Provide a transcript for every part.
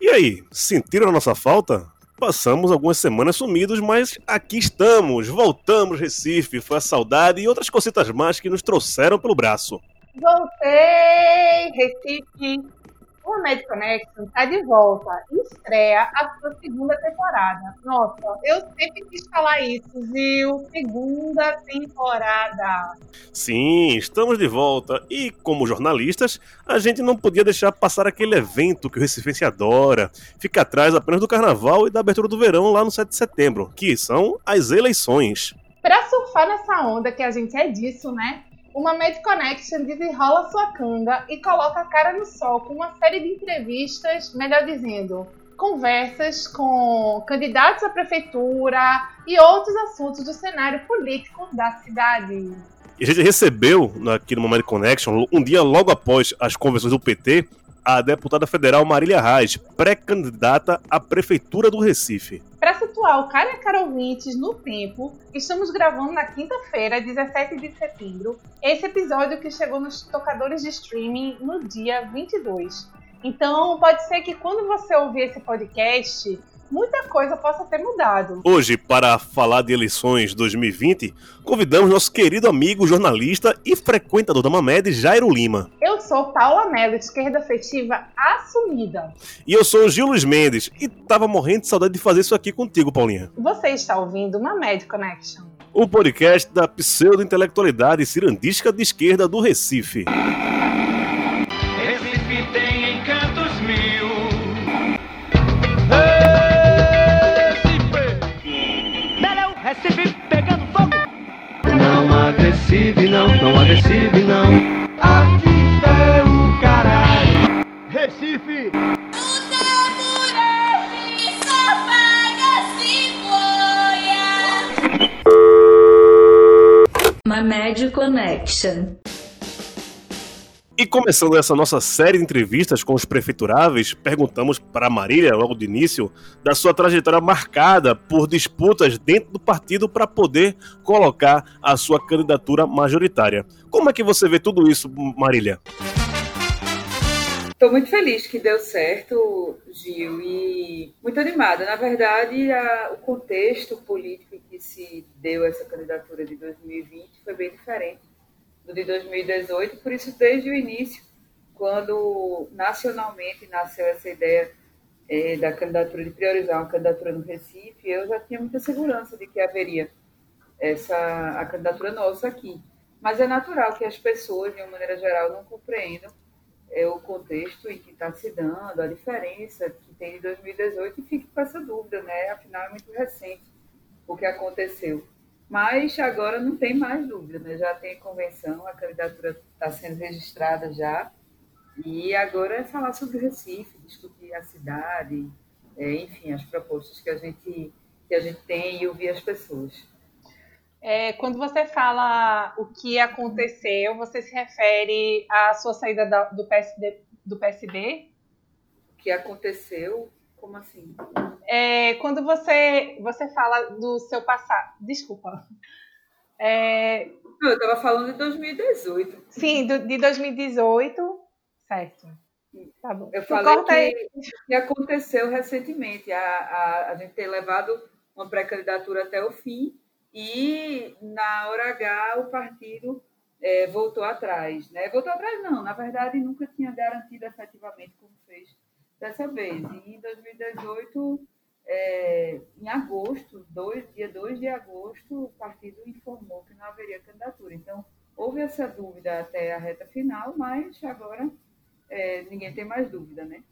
E aí, sentiram a nossa falta? Passamos algumas semanas sumidos, mas aqui estamos, voltamos Recife, foi a saudade e outras cositas mais que nos trouxeram pelo braço. Voltei, Recife, o Med Connection está de volta e estreia a sua segunda temporada. Nossa, eu sempre quis falar isso, viu? Segunda temporada. Sim, estamos de volta. E como jornalistas, a gente não podia deixar passar aquele evento que o Recife adora. Fica atrás apenas do carnaval e da abertura do verão lá no 7 de setembro, que são as eleições. Para surfar nessa onda que a gente é disso, né? Uma Med Connection desenrola sua canga e coloca a cara no sol com uma série de entrevistas, melhor dizendo, conversas com candidatos à prefeitura e outros assuntos do cenário político da cidade. E a gente recebeu aqui no Momento Connection, um dia logo após as convenções do PT, a deputada federal Marília Reis, pré-candidata à Prefeitura do Recife. Para situar o cara cara ouvintes no tempo, estamos gravando na quinta-feira, 17 de setembro, esse episódio que chegou nos tocadores de streaming no dia 22. Então, pode ser que quando você ouvir esse podcast, muita coisa possa ter mudado. Hoje, para falar de eleições 2020, convidamos nosso querido amigo, jornalista e frequentador da Mamed, Jairo Lima. Eu sou Paula Mello, esquerda afetiva assumida. E eu sou o Gil Luiz Mendes, e tava morrendo de saudade de fazer isso aqui contigo, Paulinha. Você está ouvindo Mamed Connection. O podcast da pseudo-intelectualidade cirandística de esquerda do Recife. Agressive não, não agressive não. Aqui é o caralho. Recife. Mamed Connection. E começando essa nossa série de entrevistas com os prefeituráveis, perguntamos para Marília, logo de início, da sua trajetória marcada por disputas dentro do partido para poder colocar a sua candidatura majoritária. Como é que você vê tudo isso, Marília? Estou muito feliz que deu certo, Gil, e muito animada. Na verdade, a, o contexto político em que se deu essa candidatura de 2020 foi bem diferente de 2018, por isso, desde o início, quando nacionalmente nasceu essa ideia é, da candidatura, de priorizar uma candidatura no Recife, eu já tinha muita segurança de que haveria essa a candidatura nossa aqui. Mas é natural que as pessoas, de uma maneira geral, não compreendam é, o contexto em que está se dando, a diferença que tem de 2018 e fique com essa dúvida, né? Afinal, é muito recente o que aconteceu. Mas agora não tem mais dúvida, né? já tem convenção, a candidatura está sendo registrada já. E agora é falar sobre o Recife, discutir a cidade, é, enfim, as propostas que a gente, que a gente tem e ouvir as pessoas. É, quando você fala o que aconteceu, você se refere à sua saída da, do, PSD, do PSB? O que aconteceu como assim? É, quando você, você fala do seu passado. Desculpa. É... Eu estava falando de 2018. Sim, do, de 2018. Certo. Tá bom. Eu falei que, que, aconteceu recentemente. A, a, a gente ter levado uma pré-candidatura até o fim e, na hora H, o partido é, voltou atrás. Né? Voltou atrás, não. Na verdade, nunca tinha garantido efetivamente dessa vez. E em 2018, é, em agosto, dois, dia 2 de agosto, o partido informou que não haveria candidatura. Então, houve essa dúvida até a reta final, mas agora é, ninguém tem mais dúvida, né?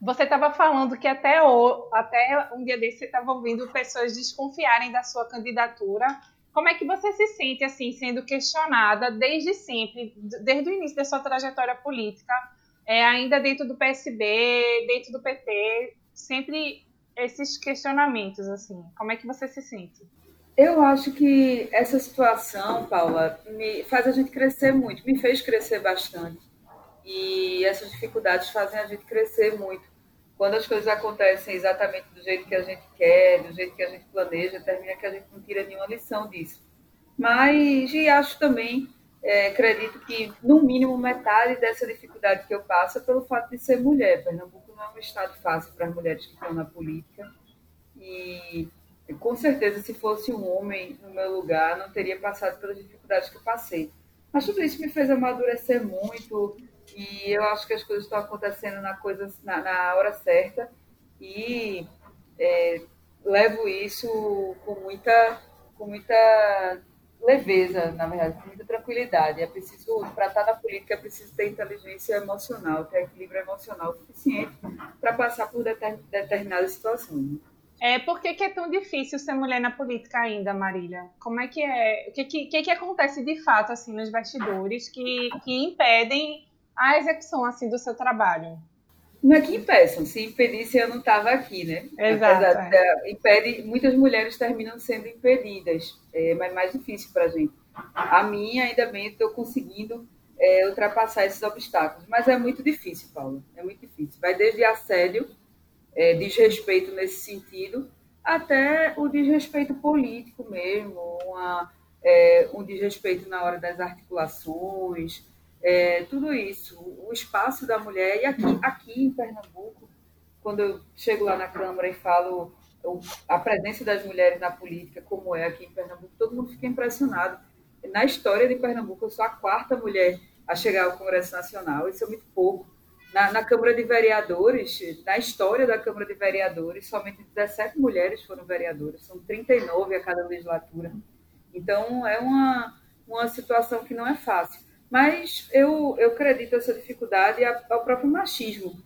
Você estava falando que até, o, até um dia desse você estava ouvindo pessoas desconfiarem da sua candidatura. Como é que você se sente assim, sendo questionada desde sempre, desde o início da sua trajetória política, é, ainda dentro do PSB, dentro do PT, sempre esses questionamentos, assim. Como é que você se sente? Eu acho que essa situação, Paula, me faz a gente crescer muito, me fez crescer bastante. E essas dificuldades fazem a gente crescer muito. Quando as coisas acontecem exatamente do jeito que a gente quer, do jeito que a gente planeja, termina que a gente não tira nenhuma lição disso. Mas e acho também é, acredito que, no mínimo, metade dessa dificuldade que eu passo é pelo fato de ser mulher. Pernambuco não é um estado fácil para as mulheres que estão na política. E, com certeza, se fosse um homem no meu lugar, não teria passado pelas dificuldades que eu passei. Mas tudo isso me fez amadurecer muito e eu acho que as coisas estão acontecendo na, coisa, na, na hora certa e é, levo isso com muita, com muita leveza, na verdade, com muita tranquilidade. É preciso, para estar na política, é preciso ter inteligência emocional, ter equilíbrio emocional suficiente para passar por determinadas situações. É, por que, que, é tão difícil ser mulher na política ainda, Marília? Como é que é? O que, que, que, acontece de fato assim nos bastidores que, que impedem a execução assim do seu trabalho? Não é que impeçam, se impedisse eu não estava aqui, né? Exato. É. impede, muitas mulheres terminam sendo impedidas, é, mas é mais difícil para a gente. A minha, ainda bem, estou conseguindo é, ultrapassar esses obstáculos, mas é muito difícil, Paulo, é muito difícil. Vai desde assédio, é, desrespeito nesse sentido, até o desrespeito político mesmo, uma, é, um desrespeito na hora das articulações, é, tudo isso, o espaço da mulher. E aqui, aqui em Pernambuco, quando eu chego lá na Câmara e falo a presença das mulheres na política, como é aqui em Pernambuco, todo mundo fica impressionado. Na história de Pernambuco, eu sou a quarta mulher a chegar ao Congresso Nacional, isso é muito pouco. Na, na, Câmara de Vereadores, na história da Câmara de Vereadores, somente 17 mulheres foram vereadoras, são 39 a cada legislatura. Então, é uma, uma situação que não é fácil. Mas eu, eu acredito essa dificuldade ao próprio machismo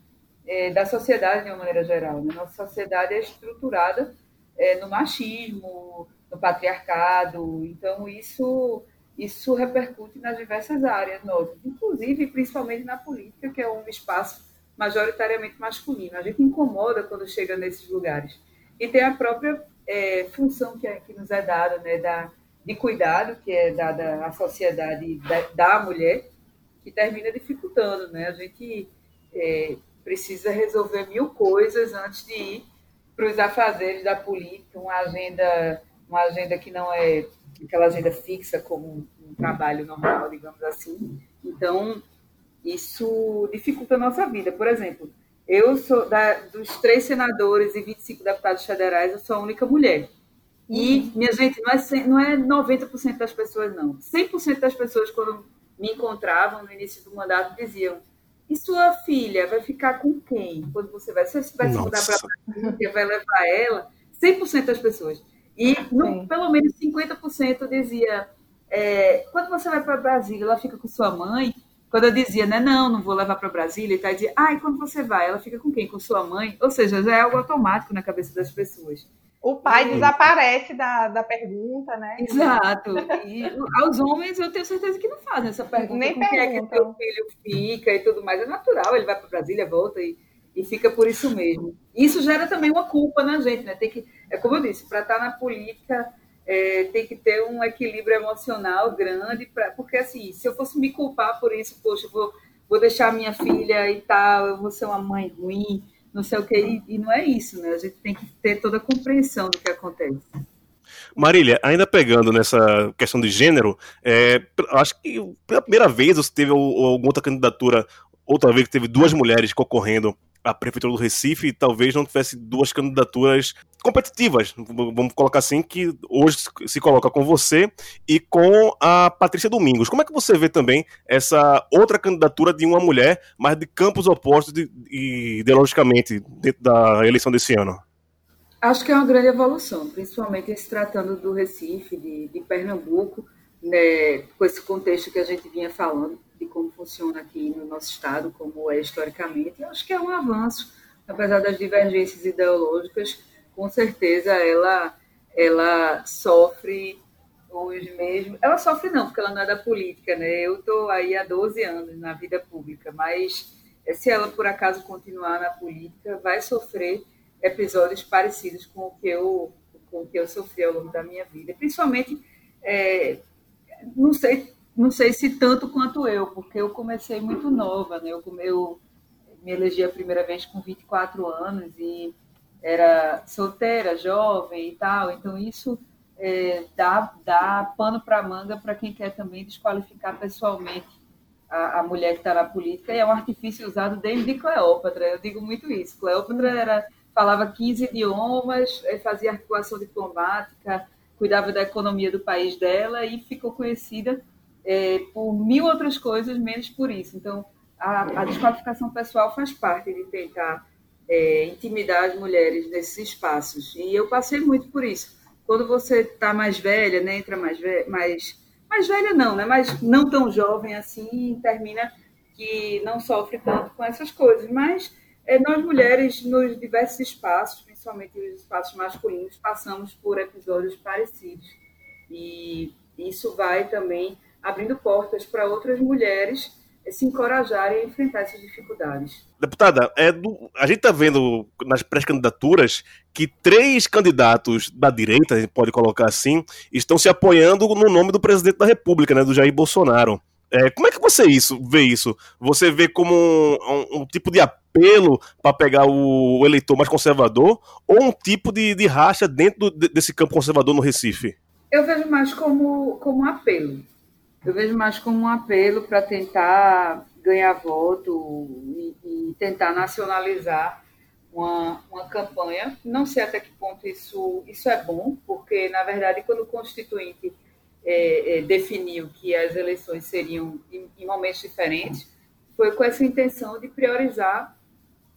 é, da sociedade de uma maneira geral. Né? Nossa sociedade é estruturada é, no machismo, no patriarcado, então isso isso repercute nas diversas áreas nossas, inclusive principalmente na política, que é um espaço majoritariamente masculino. A gente incomoda quando chega nesses lugares. E tem a própria é, função que, é, que nos é dada, né, da, de cuidado que é dada à sociedade da, mulher, que termina dificultando. Né? A gente é, precisa resolver mil coisas antes de ir para os afazeres da política, uma agenda, uma agenda que não é aquela agenda fixa como um trabalho normal, digamos assim. Então, isso dificulta a nossa vida. Por exemplo, eu sou da, dos três senadores e 25 deputados federais, eu sou a única mulher. E, uhum. minha gente, não é, não é 90% das pessoas, não. 100% das pessoas, quando me encontravam no início do mandato, diziam: e sua filha vai ficar com quem? Quando você vai, se você vai se mudar para Brasília, vai levar ela? 100% das pessoas. E no, pelo menos 50% dizia: é, quando você vai para Brasília, ela fica com sua mãe. Quando eu dizia, né, não, não vou levar para Brasília, e tal, dizia, ah, e quando você vai, ela fica com quem? Com sua mãe? Ou seja, já é algo automático na cabeça das pessoas. O pai desaparece da, da pergunta, né? Exato. E aos homens eu tenho certeza que não fazem essa pergunta. Nem quem é que teu filho fica e tudo mais. É natural, ele vai para Brasília, volta e, e fica por isso mesmo. Isso gera também uma culpa na gente, né? Tem que, é como eu disse, para estar tá na política é, tem que ter um equilíbrio emocional grande, pra, porque assim, se eu fosse me culpar por isso, poxa, vou, vou deixar minha filha e tal, eu vou ser uma mãe ruim não sei o que, e, e não é isso, né? A gente tem que ter toda a compreensão do que acontece. Marília, ainda pegando nessa questão de gênero, é, acho que pela primeira vez você teve alguma outra candidatura, outra vez que teve duas mulheres concorrendo a Prefeitura do Recife talvez não tivesse duas candidaturas competitivas, vamos colocar assim, que hoje se coloca com você e com a Patrícia Domingos. Como é que você vê também essa outra candidatura de uma mulher, mas de campos opostos de, de, ideologicamente dentro da eleição desse ano? Acho que é uma grande evolução, principalmente se tratando do Recife, de, de Pernambuco, né, com esse contexto que a gente vinha falando de como funciona aqui no nosso estado, como é historicamente. Eu acho que é um avanço, apesar das divergências ideológicas, com certeza ela ela sofre hoje mesmo. Ela sofre não, porque ela não é da política, né? Eu estou aí há 12 anos na vida pública, mas se ela por acaso continuar na política, vai sofrer episódios parecidos com o que eu com o que eu sofri ao longo da minha vida, principalmente é, não sei não sei se tanto quanto eu, porque eu comecei muito nova, né? Eu, eu me elegi a primeira vez com 24 anos e era solteira, jovem e tal, então isso é, dá, dá pano para manga para quem quer também desqualificar pessoalmente a, a mulher que está na política, e é um artifício usado desde Cleópatra, eu digo muito isso. Cleópatra era, falava 15 idiomas, eh, fazia articulação diplomática, cuidava da economia do país dela e ficou conhecida é, por mil outras coisas, menos por isso. Então, a, a desqualificação pessoal faz parte de tentar é, intimidar as mulheres nesses espaços. E eu passei muito por isso. Quando você está mais velha, né, entra mais, velha, mais mais velha não, né? Mas não tão jovem assim, termina que não sofre tanto com essas coisas. Mas é, nós mulheres, nos diversos espaços, principalmente os espaços masculinos, passamos por episódios parecidos. E isso vai também abrindo portas para outras mulheres se encorajarem a enfrentar essas dificuldades. Deputada, é do, a gente está vendo nas pré-candidaturas que três candidatos da direita, a gente pode colocar assim, estão se apoiando no nome do presidente da República, né, do Jair Bolsonaro. É, como é que você isso, vê isso? Você vê como um, um, um tipo de apelo para pegar o, o, eleitor mais conservador ou um tipo de, de racha dentro do, desse campo conservador no Recife? Eu vejo mais como, como um apelo eu vejo mais como um apelo para tentar ganhar voto e, e, tentar nacionalizar uma, uma campanha. Não sei até que ponto isso, isso é bom, porque, na verdade, quando o Constituinte é, é, definiu que as eleições seriam em, em momentos diferentes, foi com essa intenção de priorizar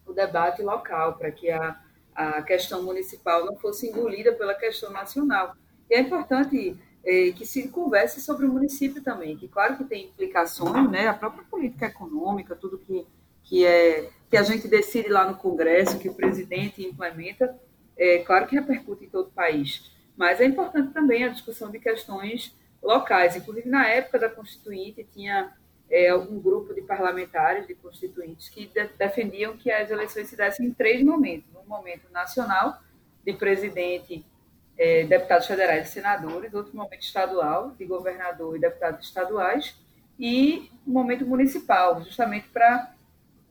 o debate local, para que a, a questão municipal não fosse engolida pela questão nacional. E é importante é, que se converse sobre o município também, que claro que tem implicações, né, a própria política econômica, tudo que, que, é, que a gente decide lá no Congresso, que o presidente implementa, é claro que repercute em todo o país, mas é importante também a discussão de questões locais, inclusive na época da Constituinte tinha é, um grupo de parlamentares, de constituintes, que de, defendiam que as eleições se dessem em três momentos, um momento nacional, de presidente é, deputados federais e senadores, outro momento estadual, de governador e deputados estaduais, e um momento municipal, justamente para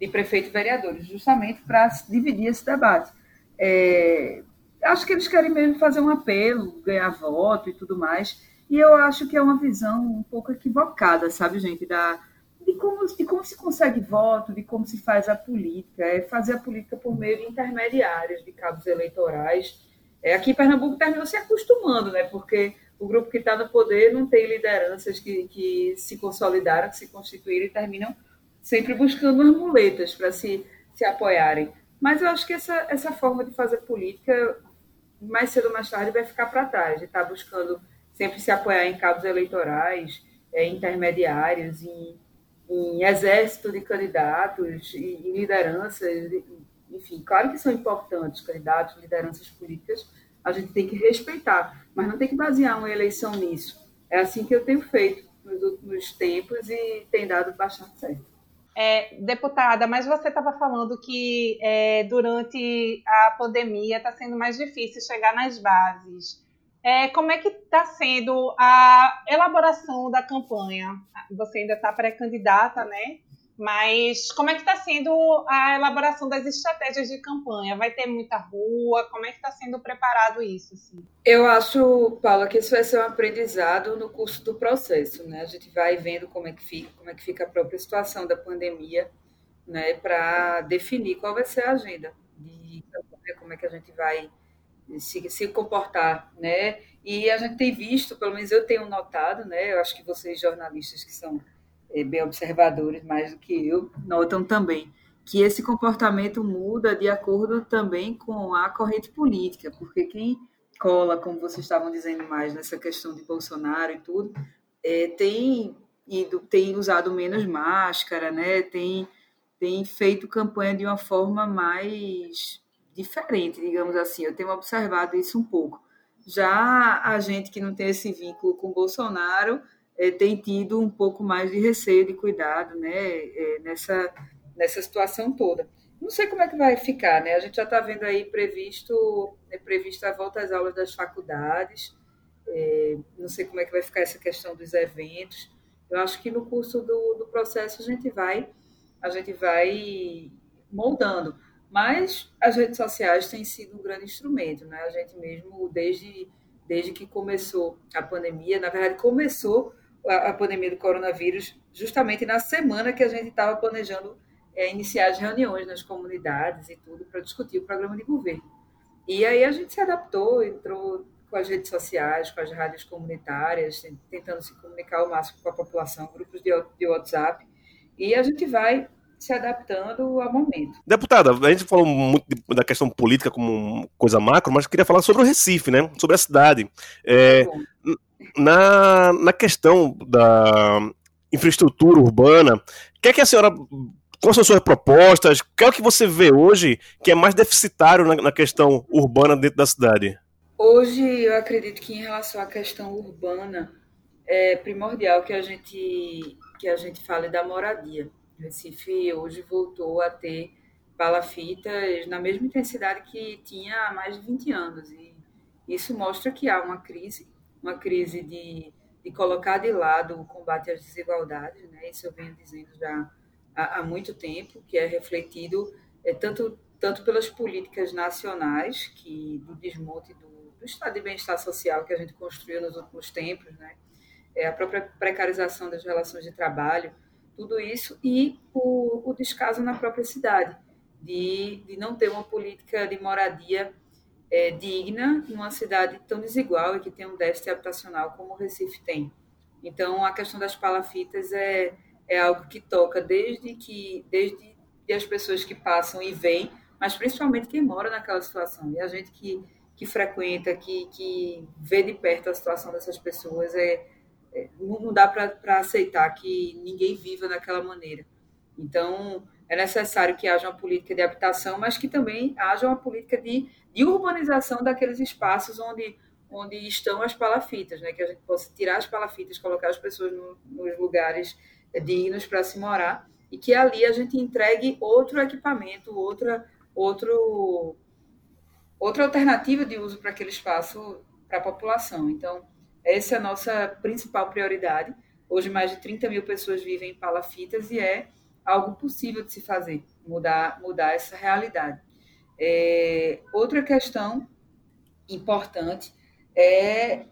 de prefeito e vereadores, justamente para dividir esse debate. É, acho que eles querem mesmo fazer um apelo, ganhar voto e tudo mais, e eu acho que é uma visão um pouco equivocada, sabe, gente, da, de, como, de como se consegue voto, de como se faz a política, é fazer a política por meio de intermediários, de cabos eleitorais, é, aqui em Pernambuco terminou se acostumando, né? Porque o grupo que está no poder não tem lideranças que, que se consolidaram, que se constituíram e terminam sempre buscando as muletas para se, se apoiarem. Mas eu acho que essa, essa forma de fazer política, mais cedo ou mais tarde, vai ficar para trás, de estar tá buscando sempre se apoiar em cabos eleitorais, é, intermediários, em, em exército de candidatos, em, lideranças, enfim, claro que são importantes candidatos, lideranças políticas, a gente tem que respeitar, mas não tem que basear uma eleição nisso. É assim que eu tenho feito nos últimos tempos e tem dado bastante certo. É, deputada, mas você estava falando que é, durante a pandemia está sendo mais difícil chegar nas bases. É, como é que está sendo a elaboração da campanha? Você ainda está pré-candidata, né? Mas como é que está sendo a elaboração das estratégias de campanha? Vai ter muita rua? Como é que está sendo preparado isso? Assim? Eu acho, Paula, que isso vai ser um aprendizado no curso do processo, né? A gente vai vendo como é que fica, como é que fica a própria situação da pandemia, né? Para definir qual vai ser a agenda de como é que a gente vai se, se comportar, né? E a gente tem visto, pelo menos eu tenho notado, né? Eu acho que vocês jornalistas que são bem observadores mais do que eu, notam também que esse comportamento muda de acordo também com a corrente política, porque quem cola, como vocês estavam dizendo mais nessa questão de Bolsonaro e tudo, é, tem ido, tem usado menos máscara, né? Tem tem feito campanha de uma forma mais diferente, digamos assim. Eu tenho observado isso um pouco. Já a gente que não tem esse vínculo com Bolsonaro é, tem tido um pouco mais de receio, de cuidado, né, é, nessa, nessa situação toda. Não sei como é que vai ficar, né? A gente já está vendo aí previsto, é previsto a volta às aulas das faculdades. É, não sei como é que vai ficar essa questão dos eventos. Eu acho que no curso do, do processo a gente vai, a gente vai moldando. Mas as redes sociais têm sido um grande instrumento, né? A gente mesmo, desde desde que começou a pandemia. Na verdade, começou a, a pandemia do coronavírus justamente na semana que a gente estava planejando é, iniciar as reuniões nas comunidades e tudo para discutir o programa de governo. E aí a gente se adaptou, entrou com as redes sociais, com as rádios comunitárias, tentando se comunicar ao máximo com a população, grupos de, de WhatsApp, e a gente vai se adaptando ao momento. Deputada, a gente falou muito da questão política como coisa macro, mas queria falar sobre o Recife, né? Sobre a cidade. É, tá na, na questão da infraestrutura urbana, o que é que a senhora Quais são as suas propostas? O que é o que você vê hoje que é mais deficitário na, na, questão urbana dentro da cidade? Hoje, eu acredito que em relação à questão urbana, é primordial que a gente, que a gente fale da moradia. Recife hoje voltou a ter palafitas na mesma intensidade que tinha há mais de 20 anos. E isso mostra que há uma crise, uma crise de, de colocar de lado o combate às desigualdades. Né? Isso eu venho dizendo já há, há muito tempo, que é refletido é, tanto, tanto pelas políticas nacionais, que do desmonte do, do estado de bem-estar social que a gente construiu nos últimos tempos, né? é, a própria precarização das relações de trabalho, tudo isso, e o, o descaso na própria cidade, de, de não ter uma política de moradia é, digna numa cidade tão desigual e que tem um déficit habitacional como o Recife tem. Então, a questão das palafitas é, é algo que toca desde que desde as pessoas que passam e vêm, mas principalmente quem mora naquela situação. E a gente que, que frequenta, que, que vê de perto a situação dessas pessoas, é, não dá para aceitar que ninguém viva daquela maneira. Então, é necessário que haja uma política de habitação, mas que também haja uma política de, de urbanização daqueles espaços onde, onde estão as palafitas, né? que a gente possa tirar as palafitas, colocar as pessoas no, nos lugares dignos para se morar e que ali a gente entregue outro equipamento, outra, outro, outra alternativa de uso para aquele espaço para a população. Então, essa é a nossa principal prioridade. Hoje, mais de 30 mil pessoas vivem em palafitas e é algo possível de se fazer, mudar, mudar essa realidade. É, outra questão importante é.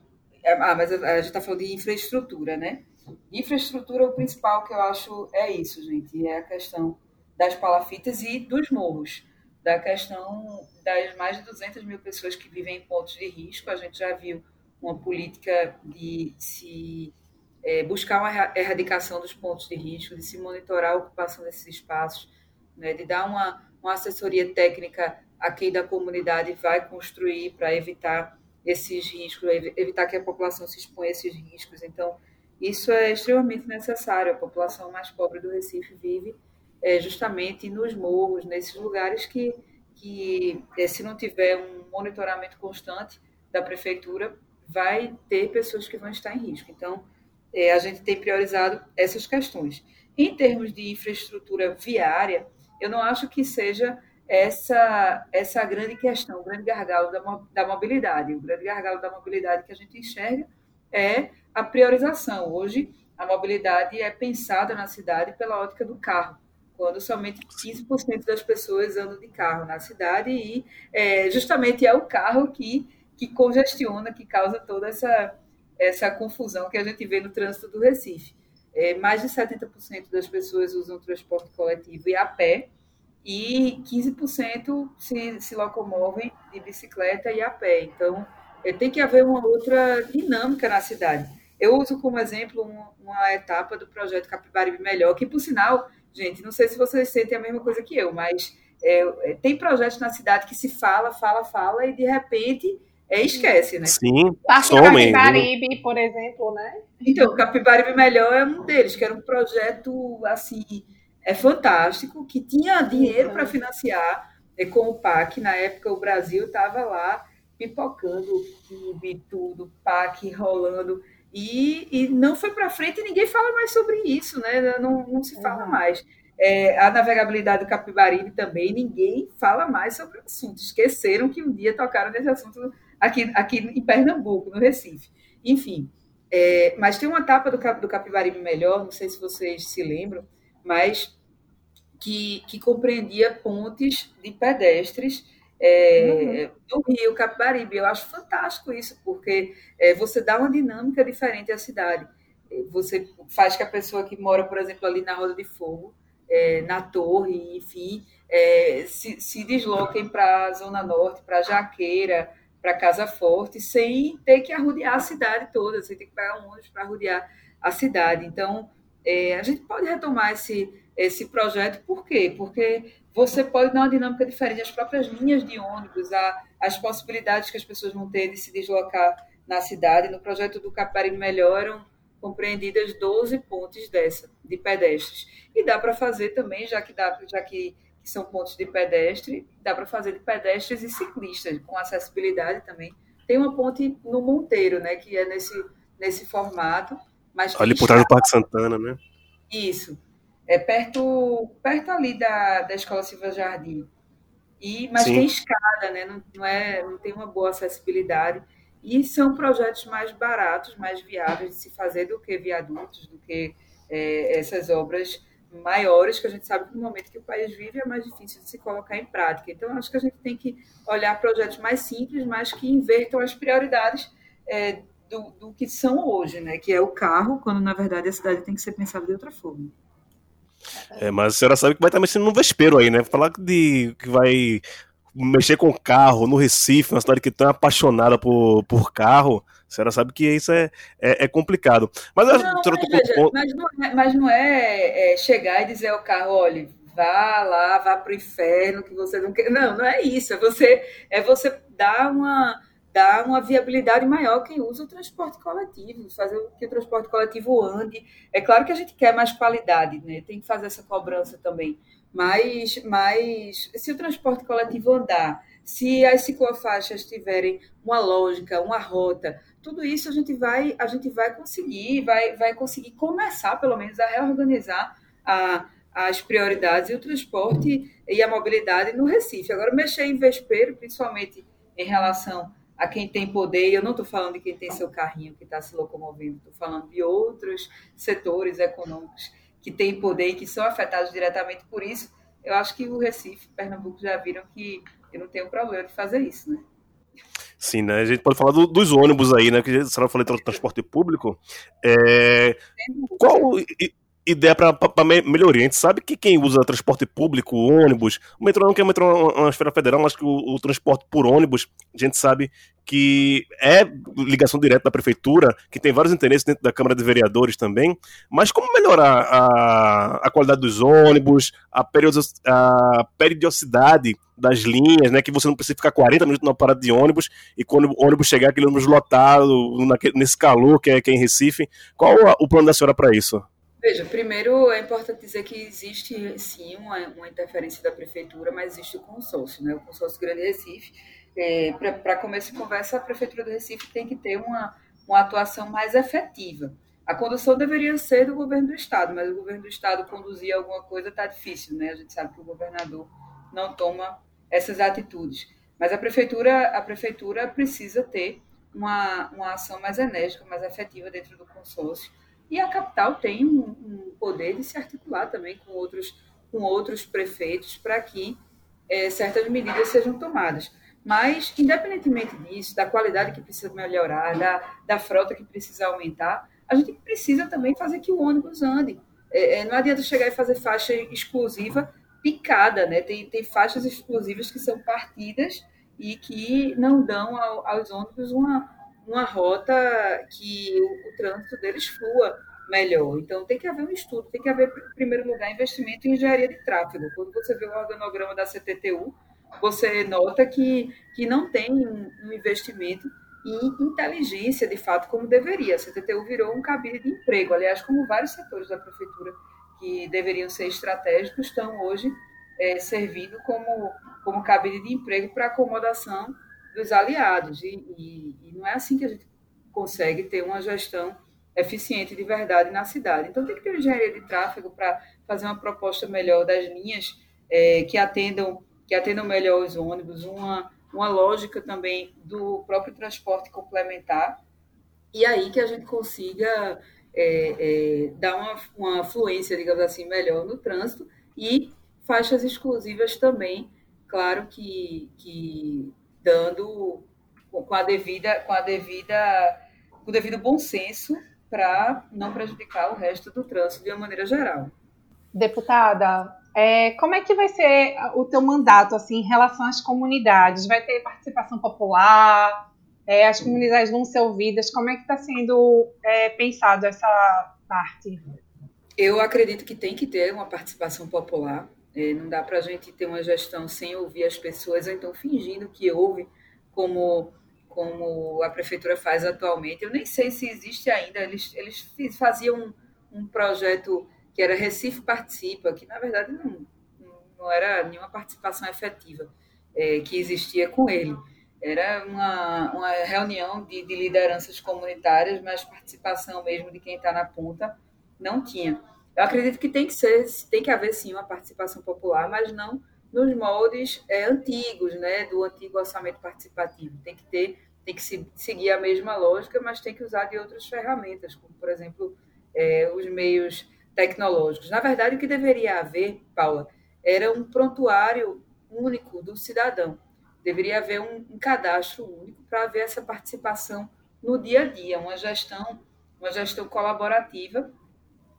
Ah, mas a gente está falando de infraestrutura, né? Infraestrutura, o principal que eu acho é isso, gente, é a questão das palafitas e dos morros, da questão das mais de 200 mil pessoas que vivem em pontos de risco. A gente já viu uma política de se é, buscar uma erradicação dos pontos de risco, de se monitorar a ocupação desses espaços, né, de dar uma, uma assessoria técnica a quem da comunidade vai construir para evitar esses riscos, evitar que a população se exponha a esses riscos. Então, isso é extremamente necessário. A população mais pobre do Recife vive é, justamente nos morros, nesses lugares que, que é, se não tiver um monitoramento constante da prefeitura, vai ter pessoas que vão estar em risco. Então, é, a gente tem priorizado essas questões. Em termos de infraestrutura viária, eu não acho que seja essa essa grande questão, o grande gargalo da, da mobilidade. O grande gargalo da mobilidade que a gente enxerga é a priorização. Hoje, a mobilidade é pensada na cidade pela ótica do carro, quando somente 15% das pessoas andam de carro na cidade e é, justamente é o carro que, que congestiona, que causa toda essa, essa confusão que a gente vê no trânsito do Recife. É, mais de 70% das pessoas usam transporte coletivo e a pé, e 15% se, se locomovem de bicicleta e a pé. Então, é, tem que haver uma outra dinâmica na cidade. Eu uso como exemplo uma, uma etapa do projeto Capibaribe Melhor, que, por sinal, gente, não sei se vocês sentem a mesma coisa que eu, mas é, é tem projetos na cidade que se fala, fala, fala e, de repente, é, esquece, né? Sim, Parque Capibaribe, por exemplo, né? Então, Capibaribe Melhor é um deles, que era um projeto, assim, é fantástico, que tinha dinheiro para financiar é, com o PAC. Na época, o Brasil estava lá pipocando PIB, tudo, PAC rolando. E, e não foi para frente e ninguém fala mais sobre isso, né? Não, não se fala uhum. mais. É, a navegabilidade do Capibaribe também, ninguém fala mais sobre o assunto. Esqueceram que um dia tocaram nesse assunto aqui, aqui em Pernambuco, no Recife. Enfim, é, mas tem uma etapa do, do Capibaribe Melhor, não sei se vocês se lembram, mas que, que compreendia pontes de pedestres é, uhum. do Rio, Capibaribe. Eu acho fantástico isso, porque é, você dá uma dinâmica diferente à cidade. Você faz que a pessoa que mora, por exemplo, ali na Roda de Fogo, é, na Torre, enfim, é, se, se desloquem para a Zona Norte, para Jaqueira, para Casa Forte, sem ter que arrodear a cidade toda, sem ter que pegar um ônibus para arrodear a cidade. Então, é, a gente pode retomar esse, esse projeto, por quê? Porque você pode dar uma dinâmica diferente, as próprias linhas de ônibus, a, as possibilidades que as pessoas vão ter de se deslocar na cidade. No projeto do Capari melhoram compreendidas 12 pontes dessa, de pedestres. E dá para fazer também, já que, dá, já que, que são pontos de pedestre, dá para fazer de pedestres e ciclistas, com acessibilidade também. Tem uma ponte no Monteiro, né, que é nesse, nesse formato. Mas ali por trás do Parque Santana, né? Isso. É perto, perto ali da, da Escola Silva Jardim. E, mas Sim. tem escada, né? Não, não, é, não tem uma boa acessibilidade. E são projetos mais baratos, mais viáveis de se fazer do que viadutos, do que é, essas obras maiores, que a gente sabe que no momento que o país vive é mais difícil de se colocar em prática. Então, acho que a gente tem que olhar projetos mais simples, mas que invertam as prioridades é, do, do, que são hoje, né? que é o carro, quando na verdade a cidade tem que ser pensada de outra forma. É, mas a senhora sabe que vai estar mexendo no vespeiro aí, né? Falar de que vai mexer com carro no Recife, uma cidade que tão apaixonada por, por carro, a senhora sabe que isso é, é, é complicado. Mas, não, mas, veja, mas, não é, mas não é, é, chegar e dizer ao carro, olha, vá lá, vá para o inferno, que você não quer. Não, não é isso. É você, é você dar uma dar uma viabilidade maior quem usa o transporte coletivo, fazer que o transporte coletivo ande. É claro que a gente quer mais qualidade, né? Tem que fazer essa cobrança também. Mas, mas se o transporte coletivo andar, se as ciclofaixas tiverem uma lógica, uma rota, tudo isso a gente vai, a gente vai conseguir, vai, vai conseguir começar, pelo menos, a reorganizar a, as prioridades e o transporte e a mobilidade no Recife. Agora, mexer em vespeiro, principalmente em relação a quem tem poder, e eu não estou falando de quem tem seu carrinho que está se locomovendo, estou falando de outros setores econômicos que têm poder e que são afetados diretamente por isso. Eu acho que o Recife, Pernambuco já viram que eu não tenho problema de fazer isso, né? Sim, né? A gente pode falar do, dos ônibus aí, né? Que a senhora falou de transporte público. É... Qual, ideia para melhoria. A gente sabe que quem usa transporte público, ônibus, o metrô não que é metrô uma esfera federal, mas que o, o, transporte por ônibus, a gente sabe que é ligação direta da prefeitura, que tem vários interesses dentro da Câmara de Vereadores também, mas como melhorar a, a qualidade dos ônibus, a, a periodicidade das linhas, né, que você não precisa ficar 40 minutos na parada de ônibus e quando o ônibus chegar, aquele ônibus lotado, naquele, nesse calor que é, que é em Recife. Qual o plano da senhora para isso? Veja, primeiro é importante dizer que existe sim uma, uma interferência da prefeitura, mas existe o consórcio, né? O consórcio Grande Recife. É, Para começo de conversa, a prefeitura do Recife tem que ter uma, uma atuação mais efetiva. A condução deveria ser do governo do estado, mas o governo do estado conduzir alguma coisa está difícil, né? A gente sabe que o governador não toma essas atitudes. Mas a prefeitura, a prefeitura precisa ter uma, uma ação mais enérgica, mais efetiva dentro do consórcio e a capital tem um, um poder de se articular também com outros, com outros prefeitos para que é, certas medidas sejam tomadas. Mas, independentemente disso, da qualidade que precisa melhorar, da, da frota que precisa aumentar, a gente precisa também fazer que o ônibus ande. É, é, não adianta chegar e fazer faixa exclusiva picada, né? Tem, tem faixas exclusivas que são partidas e que não dão ao, aos ônibus uma, uma rota que o, o trânsito deles flua melhor. Então, tem que haver um estudo, tem que haver, em primeiro lugar, investimento em engenharia de tráfego. Quando você vê o organograma da CTTU, você nota que, que não tem um, um investimento em inteligência, de fato, como deveria. A CTTU virou um cabide de emprego. Aliás, como vários setores da prefeitura que deveriam ser estratégicos estão hoje é, servindo como, como cabide de emprego para acomodação dos aliados. E, e, e, não é assim que a gente consegue ter uma gestão eficiente de verdade na cidade. Então, tem que ter engenharia de tráfego para fazer uma proposta melhor das linhas é, que atendam que atendam melhor os ônibus, uma, uma lógica também do próprio transporte complementar, e aí que a gente consiga é, é, dar uma, uma fluência, digamos assim, melhor no trânsito e faixas exclusivas também claro que, que dando com a devida, com a devida, com o devido bom senso para não prejudicar o resto do trânsito de uma maneira geral. Deputada, é, como é que vai ser o teu mandato assim em relação às comunidades? Vai ter participação popular? É, as comunidades vão ser ouvidas? Como é que está sendo é, pensado essa parte? Eu acredito que tem que ter uma participação popular. É, não dá para a gente ter uma gestão sem ouvir as pessoas, ou então fingindo que ouve, como, como a prefeitura faz atualmente. Eu nem sei se existe ainda. Eles, eles faziam um, um projeto que era Recife Participa, que na verdade não, não era nenhuma participação efetiva é, que existia com ele. Era uma, uma reunião de, de lideranças comunitárias, mas participação mesmo de quem está na ponta não tinha. Eu acredito que tem que ser, tem que haver sim uma participação popular, mas não nos moldes é, antigos, né, do antigo orçamento participativo. Tem que ter, tem que se, seguir a mesma lógica, mas tem que usar de outras ferramentas, como por exemplo é, os meios tecnológicos. Na verdade, o que deveria haver, Paula, era um prontuário único do cidadão. Deveria haver um, um cadastro único para haver essa participação no dia a dia, uma gestão, uma gestão colaborativa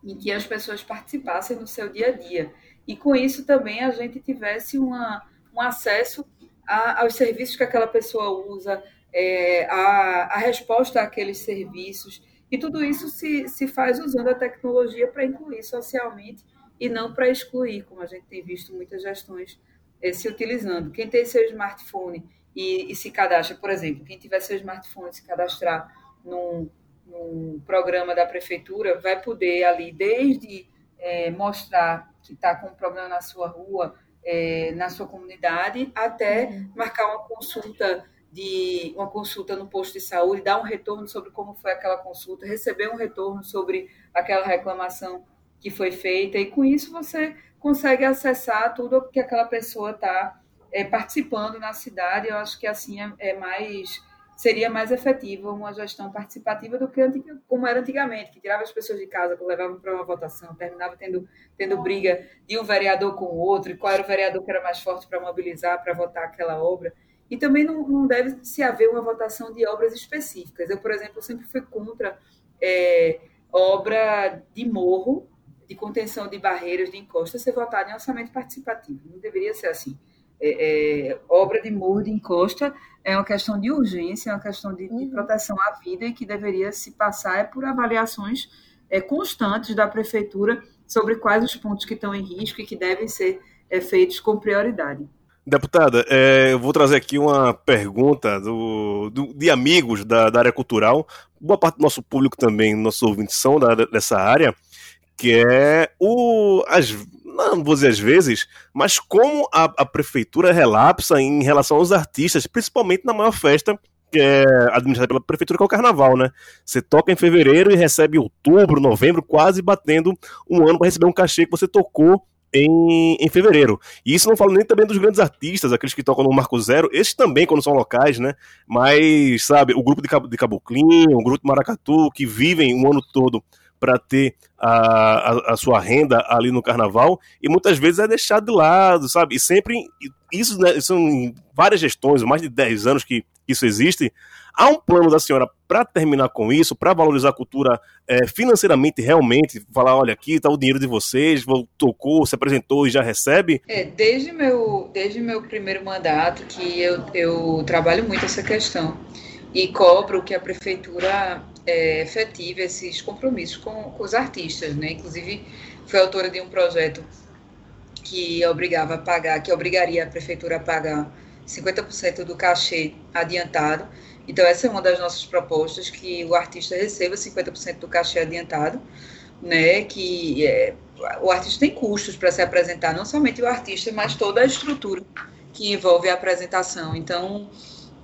em que as pessoas participassem no seu dia a dia. E com isso também a gente tivesse uma, um acesso a, aos serviços que aquela pessoa usa, é, a, a resposta àqueles serviços e tudo isso se, se faz usando a tecnologia para incluir socialmente e não para excluir, como a gente tem visto muitas gestões eh, se utilizando. Quem tem seu smartphone e, e, se cadastra, por exemplo, quem tiver seu smartphone se cadastrar num, num programa da prefeitura, vai poder ali, desde eh, mostrar que está com um problema na sua rua, eh, na sua comunidade, até uhum. marcar uma consulta de uma consulta no posto de saúde, dar um retorno sobre como foi aquela consulta, receber um retorno sobre aquela reclamação que foi feita, e com isso você consegue acessar tudo o que aquela pessoa está é, participando na cidade. Eu acho que assim é, é, mais seria mais efetiva uma gestão participativa do que como era antigamente, que tirava as pessoas de casa, que levavam para uma votação, terminava tendo, tendo briga de um vereador com o outro, e qual era o vereador que era mais forte para mobilizar, para votar aquela obra. E também não, não deve se haver uma votação de obras específicas. Eu, por exemplo, sempre fui contra é, obra de morro, de contenção de barreiras, de encosta, ser votada em orçamento participativo. Não deveria ser assim. É, é, obra de morro, de encosta, é uma questão de urgência, é uma questão de, de uhum. proteção à vida e que deveria se passar é por avaliações é, constantes da prefeitura sobre quais os pontos que estão em risco e que devem ser é, feitos com prioridade. Deputada, é, eu vou trazer aqui uma pergunta do, do, de amigos da, da, área cultural. Boa parte do nosso público também, nossos ouvintes são da, dessa área, que é o. As, não vou dizer às vezes, mas como a, a prefeitura relapsa em relação aos artistas, principalmente na maior festa que é administrada pela prefeitura, que é o carnaval, né? Você toca em fevereiro e recebe outubro, novembro, quase batendo um ano para receber um cachê que você tocou em, em fevereiro. E isso não falo nem também dos grandes artistas, aqueles que tocam no Marco Zero, esses também, quando são locais, né? Mas, sabe, o grupo de, de Caboclinho, o grupo de Maracatu, que vivem o ano todo para ter a, a, a, sua renda ali no carnaval, e muitas vezes é deixado de lado, sabe? E sempre, isso né, são várias gestões, mais de 10 anos que isso existe, Há um plano da senhora para terminar com isso, para valorizar a cultura é, financeiramente, realmente? Falar, olha, aqui está o dinheiro de vocês, tocou, se apresentou e já recebe? É, desde meu, desde meu primeiro mandato que eu, eu trabalho muito essa questão e cobro que a prefeitura é, efetive esses compromissos com, com os artistas, né? Inclusive, fui autora de um projeto que obrigava a pagar, que obrigaria a prefeitura a pagar 50% do cachê adiantado então, essa é uma das nossas propostas, que o artista receba 50% do cachê adiantado, né, que é, o artista tem custos para se apresentar, não somente o artista, mas toda a estrutura que envolve a apresentação. Então,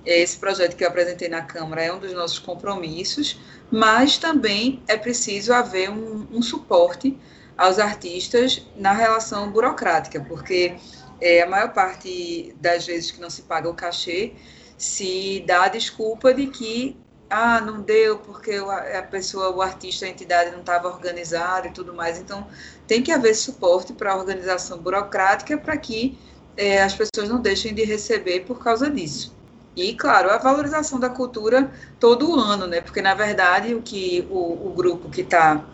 esse projeto que eu apresentei na Câmara é um dos nossos compromissos, mas também é preciso haver um, um suporte aos artistas na relação burocrática, porque é, a maior parte das vezes que não se paga o cachê se dá a desculpa de que ah, não deu porque a pessoa, o artista, a entidade não estava organizada e tudo mais. Então, tem que haver suporte para a organização burocrática para que é, as pessoas não deixem de receber por causa disso. E, claro, a valorização da cultura todo ano, né? Porque, na verdade, o que o, o grupo que está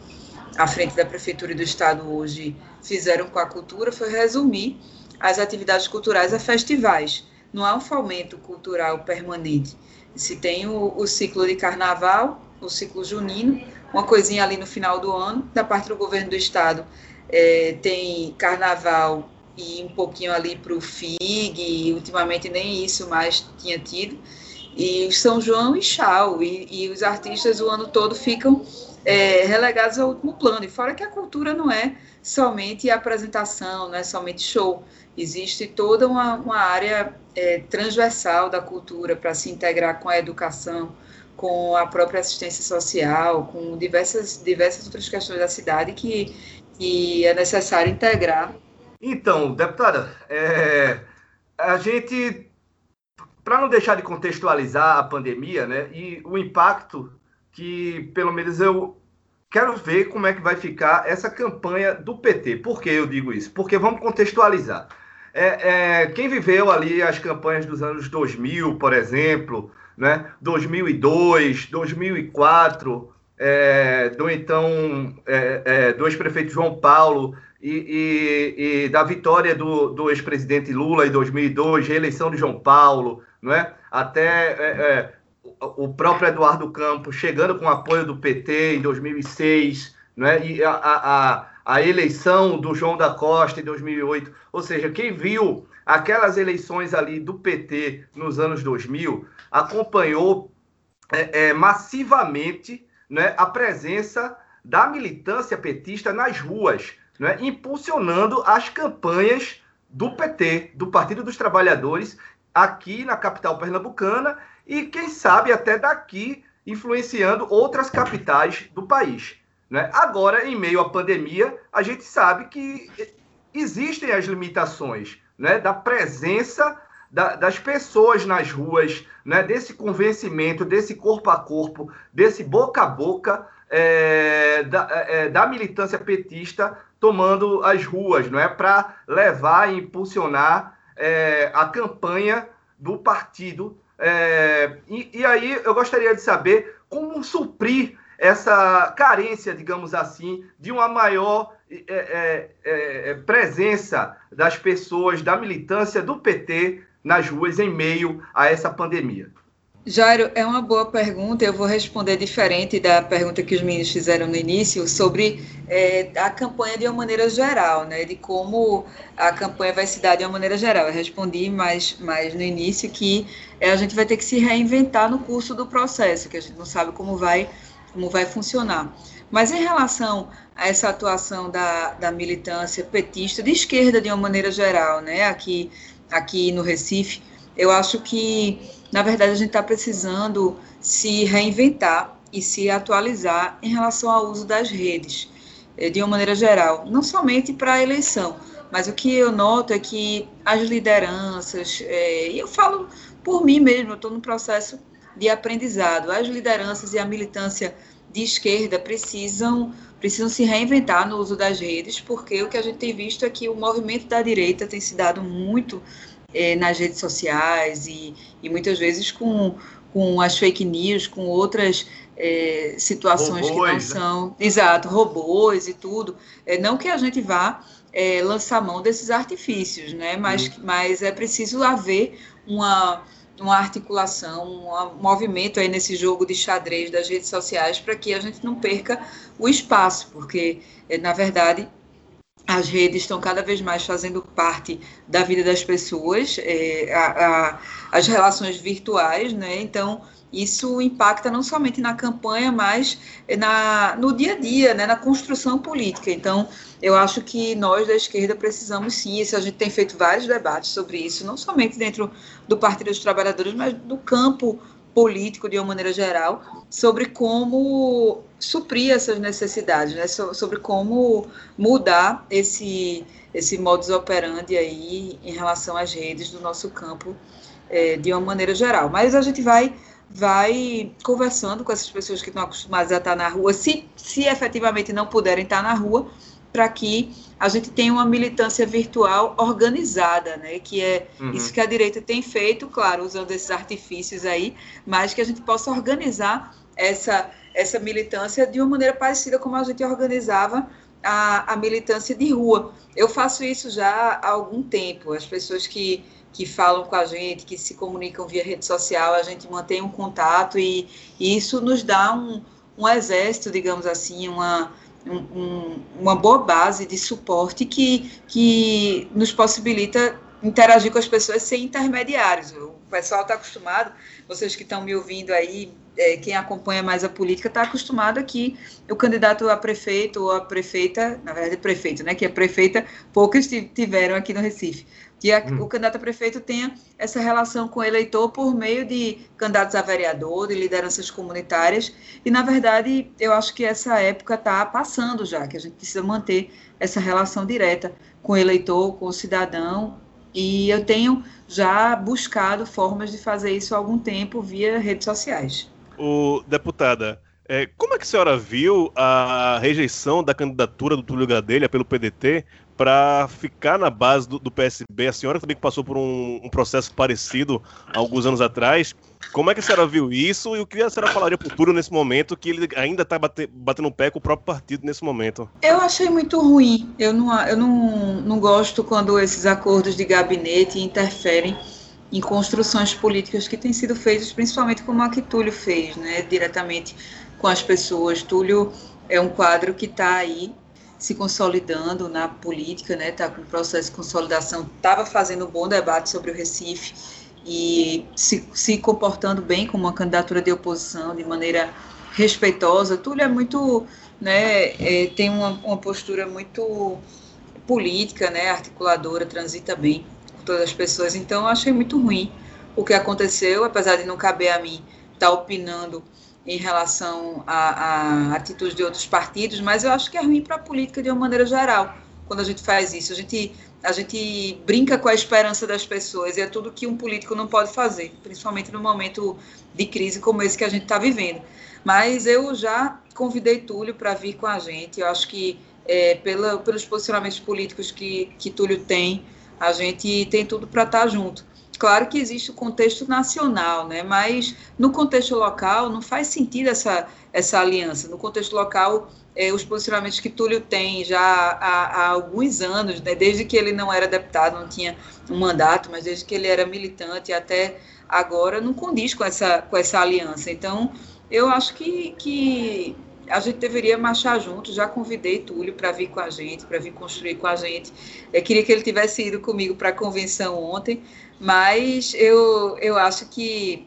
à frente da Prefeitura e do Estado hoje fizeram com a cultura foi resumir as atividades culturais a festivais. Não há um fomento cultural permanente. Se tem o, o ciclo de carnaval, o ciclo junino, uma coisinha ali no final do ano, da parte do governo do Estado, é, tem carnaval e um pouquinho ali para o FIG, e ultimamente nem isso mais tinha tido, e São João e Chau, e, e os artistas o ano todo ficam é, relegados ao último plano, e fora que a cultura não é somente apresentação, não é somente show, existe toda uma, uma área é, transversal da cultura para se integrar com a educação, com a própria assistência social, com diversas, diversas outras questões da cidade que, que é necessário integrar então, deputada, é, a gente, para não deixar de contextualizar a pandemia, né, e o impacto que, pelo menos, eu quero ver como é que vai ficar essa campanha do PT. Por que eu digo isso? Porque vamos contextualizar. É, é, quem viveu ali as campanhas dos anos 2000, por exemplo, né, 2002, 2004, é, do então é, é, João Paulo e, e, e da vitória do, do ex-presidente Lula em 2002, reeleição de João Paulo, não é? até é, é, o próprio Eduardo Campos chegando com apoio do PT em 2006, não é? e a, a, a eleição do João da Costa em 2008. Ou seja, quem viu aquelas eleições ali do PT nos anos 2000 acompanhou é, é, massivamente né, a presença da militância petista nas ruas né, impulsionando as campanhas do PT, do Partido dos Trabalhadores, aqui na capital pernambucana e, quem sabe, até daqui, influenciando outras capitais do país. Né? Agora, em meio à pandemia, a gente sabe que existem as limitações né, da presença da, das pessoas nas ruas, né, desse convencimento, desse corpo a corpo, desse boca a boca é, da, é, da militância petista tomando as ruas, não é? Para levar e impulsionar é, a campanha do partido. É, e, e, aí eu gostaria de saber como suprir essa carência, digamos assim, de uma maior é, é, é, é presença das pessoas, da militância do PT nas ruas em meio a essa pandemia. Jairo, é uma boa pergunta. Eu vou responder diferente da pergunta que os meninos fizeram no início sobre é, a campanha de uma maneira geral, né? De como a campanha vai se dar de uma maneira geral. Eu respondi mais, mais no início que é, a gente vai ter que se reinventar no curso do processo, que a gente não sabe como vai, como vai funcionar. Mas em relação a essa atuação da, da militância petista de esquerda de uma maneira geral, né? Aqui, aqui no Recife, eu acho que na verdade, a gente está precisando se reinventar e se atualizar em relação ao uso das redes, eh, de uma maneira geral, não somente para a eleição, mas o que eu noto é que as lideranças, é, e eu falo por mim mesmo, eu estou no processo de aprendizado, as lideranças e a militância de esquerda precisam precisam se reinventar no uso das redes, porque o que a gente tem visto é que o movimento da direita tem se dado muito é, nas redes sociais e, e muitas vezes com, com as fake news, com outras é, situações robôs, que não né? são. Né? Exato, robôs e tudo. É, não que a gente vá é, lançar mão desses artifícios, né? Mas, hum. mas é preciso haver uma, uma articulação, um movimento aí nesse jogo de xadrez das redes sociais para que a gente não perca o espaço, porque, é, na verdade, as redes estão cada vez mais fazendo parte da vida das pessoas, é, a, a, as relações virtuais, né? Então, isso impacta não somente na campanha, mas na, no dia a dia, né? na construção política. Então, eu acho que nós da esquerda precisamos sim, isso a gente tem feito vários debates sobre isso, não somente dentro do Partido dos Trabalhadores, mas do campo político de uma maneira geral, sobre como suprir essas necessidades, né? sobre como mudar esse, esse modus operandi aí em relação às redes do nosso campo é, de uma maneira geral. Mas a gente vai vai conversando com essas pessoas que estão acostumadas a estar na rua, se, se efetivamente não puderem estar na rua, para que a gente tem uma militância virtual organizada, né? Que é uhum. isso que a direita tem feito, claro, usando esses artifícios aí, mas que a gente possa organizar essa, essa militância de uma maneira parecida como a gente organizava a, a militância de rua. Eu faço isso já há algum tempo. As pessoas que que falam com a gente, que se comunicam via rede social, a gente mantém um contato e, e isso nos dá um, um exército, digamos assim, uma, um, uma boa base de suporte que, que nos possibilita interagir com as pessoas sem intermediários. O pessoal está acostumado, vocês que estão me ouvindo aí, é, quem acompanha mais a política está acostumado aqui, o candidato a prefeito ou a prefeita, na verdade prefeito, né, que é prefeita, poucos tiveram aqui no Recife que a, hum. o candidato a prefeito tenha essa relação com o eleitor por meio de candidatos a vereador, de lideranças comunitárias. E, na verdade, eu acho que essa época está passando já, que a gente precisa manter essa relação direta com o eleitor, com o cidadão. E eu tenho já buscado formas de fazer isso há algum tempo via redes sociais. O deputada, é, como é que a senhora viu a rejeição da candidatura do Túlio Gadelha pelo PDT para ficar na base do, do, PSB. A senhora também que passou por um, um, processo parecido alguns anos atrás. Como é que a senhora viu isso e o que a senhora falaria para o Túlio nesse momento, que ele ainda está bate, batendo o pé com o próprio partido nesse momento? Eu achei muito ruim. Eu não, eu não, não gosto quando esses acordos de gabinete interferem em construções políticas que têm sido feitas, principalmente como a que Túlio fez, né, diretamente com as pessoas. Túlio é um quadro que está aí se consolidando na política, né? Está com processo de consolidação, estava fazendo um bom debate sobre o Recife e se, se comportando bem como uma candidatura de oposição de maneira respeitosa. Túlio é muito, né? É, tem uma, uma postura muito política, né? Articuladora, transita bem com todas as pessoas. Então, eu achei muito ruim o que aconteceu, apesar de não caber a mim estar tá opinando em relação a, a atitudes de outros partidos, mas eu acho que é ruim para a política de uma maneira geral quando a gente faz isso. A gente, a gente brinca com a esperança das pessoas e é tudo que um político não pode fazer, principalmente no momento de crise como esse que a gente está vivendo. Mas eu já convidei Túlio para vir com a gente. Eu acho que é, pela, pelos posicionamentos políticos que, que Túlio tem, a gente tem tudo para estar tá junto. Claro que existe o contexto nacional, né? mas no contexto local não faz sentido essa, essa aliança. No contexto local, é, os posicionamentos que Túlio tem já há, há alguns anos, né? desde que ele não era deputado, não tinha um mandato, mas desde que ele era militante até agora, não condiz com essa, com essa aliança. Então, eu acho que, que a gente deveria marchar junto. Já convidei Túlio para vir com a gente, para vir construir com a gente. Eu queria que ele tivesse ido comigo para a convenção ontem, mas eu, eu acho que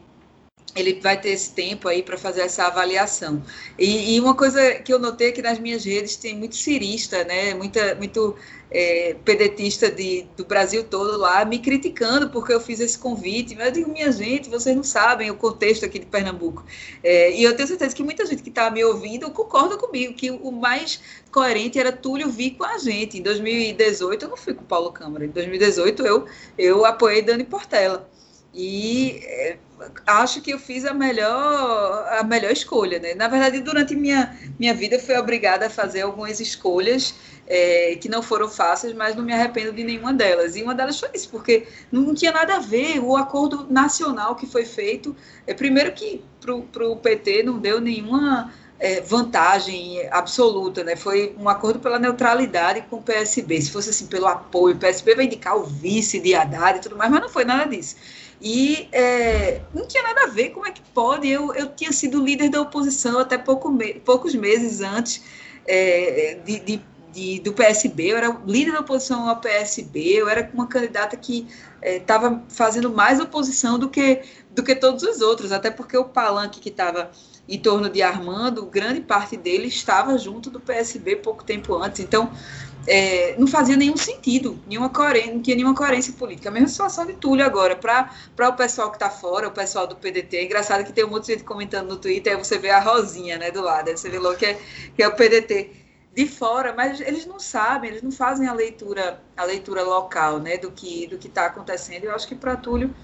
ele vai ter esse tempo aí para fazer essa avaliação. E, e, uma coisa que eu notei é que nas minhas redes tem muito cirista, né? Muita, muito é, pedetista de, do Brasil todo lá me criticando porque eu fiz esse convite. Mas eu digo, minha gente, vocês não sabem o contexto aqui de Pernambuco. É, e eu tenho certeza que muita gente que está me ouvindo concorda comigo que o mais coerente era Túlio vir com a gente. Em 2018 eu não fui com Paulo Câmara. Em 2018 eu, eu apoiei Dani Portela. E é, acho que eu fiz a melhor, a melhor escolha, né? Na verdade, durante minha, minha vida, fui obrigada a fazer algumas escolhas é, que não foram fáceis, mas não me arrependo de nenhuma delas. E uma delas foi isso, porque não tinha nada a ver o acordo nacional que foi feito. É, primeiro que para o PT não deu nenhuma é, vantagem absoluta, né? Foi um acordo pela neutralidade com o PSB. Se fosse assim, pelo apoio, o PSB vai indicar o vice de Haddad e tudo mais, mas não foi nada disso. E é, não tinha nada a ver, como é que pode? Eu, eu tinha sido líder da oposição até pouco me, poucos meses antes é, de, de, de, do PSB, eu era líder da oposição ao PSB, eu era uma candidata que estava é, fazendo mais oposição do que, do que todos os outros, até porque o palanque que estava em torno de Armando, grande parte dele estava junto do PSB pouco tempo antes. Então, é, não fazia nenhum sentido, nenhuma coerência, não tinha nenhuma coerência política. A mesma situação de Túlio agora, para o pessoal que está fora, o pessoal do PDT. É engraçado que tem um monte de gente comentando no Twitter, aí você vê a Rosinha né, do lado, aí você vê logo que é, que é o PDT de fora, mas eles não sabem, eles não fazem a leitura, a leitura local né, do que do está acontecendo. Eu acho que para Túlio,